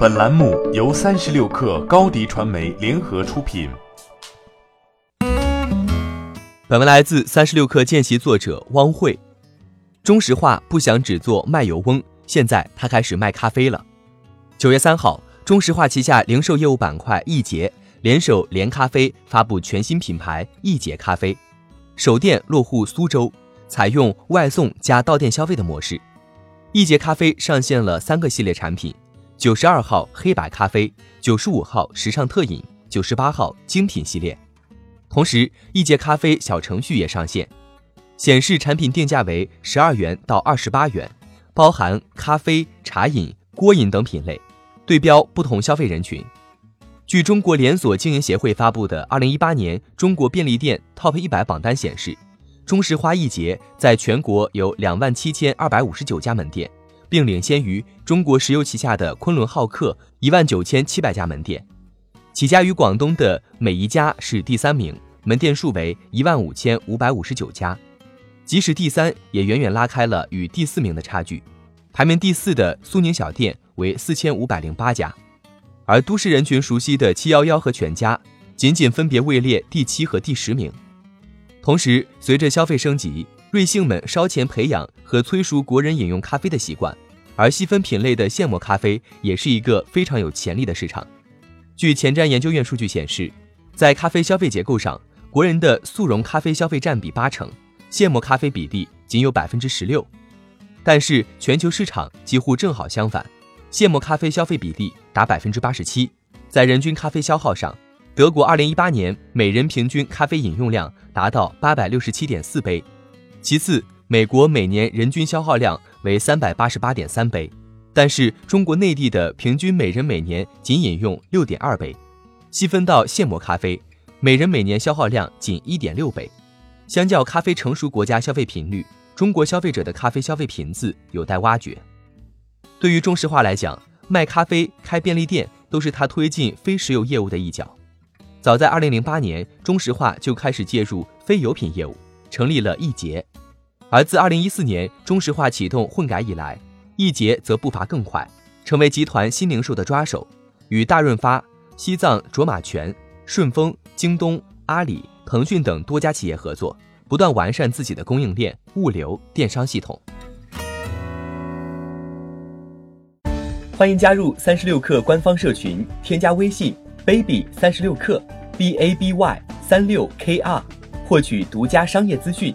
本栏目由三十六氪高低传媒联合出品。本文来自三十六氪见习作者汪慧。中石化不想只做卖油翁，现在他开始卖咖啡了。九月三号，中石化旗下零售业务板块易捷联手连咖啡发布全新品牌易捷咖啡，首店落户苏州，采用外送加到店消费的模式。易捷咖啡上线了三个系列产品。九十二号黑白咖啡，九十五号时尚特饮，九十八号精品系列。同时，易捷咖啡小程序也上线，显示产品定价为十二元到二十八元，包含咖啡、茶饮、锅饮等品类，对标不同消费人群。据中国连锁经营协会发布的二零一八年中国便利店 TOP 一百榜单显示，中石化易捷在全国有两万七千二百五十九家门店。并领先于中国石油旗下的昆仑浩克一万九千七百家门店，起家于广东的美宜佳是第三名，门店数为一万五千五百五十九家，即使第三也远远拉开了与第四名的差距。排名第四的苏宁小店为四千五百零八家，而都市人群熟悉的七幺幺和全家仅仅分别位列第七和第十名。同时，随着消费升级。瑞幸们烧钱培养和催熟国人饮用咖啡的习惯，而细分品类的现磨咖啡也是一个非常有潜力的市场。据前瞻研究院数据显示，在咖啡消费结构上，国人的速溶咖啡消费占比八成，现磨咖啡比例仅有百分之十六。但是全球市场几乎正好相反，现磨咖啡消费比例达百分之八十七。在人均咖啡消耗上，德国二零一八年每人平均咖啡饮用量达到八百六十七点四杯。其次，美国每年人均消耗量为三百八十八点三杯，但是中国内地的平均每人每年仅饮用六点二杯。细分到现磨咖啡，每人每年消耗量仅一点六杯。相较咖啡成熟国家消费频率，中国消费者的咖啡消费频次有待挖掘。对于中石化来讲，卖咖啡、开便利店都是他推进非石油业务的一角。早在二零零八年，中石化就开始介入非油品业务。成立了易捷，而自二零一四年中石化启动混改以来，易捷则步伐更快，成为集团新零售的抓手，与大润发、西藏卓玛泉、顺丰、京东、阿里、腾讯等多家企业合作，不断完善自己的供应链、物流、电商系统。欢迎加入三十六氪官方社群，添加微信 baby 三十六氪 b a b y 三六 k r。获取独家商业资讯，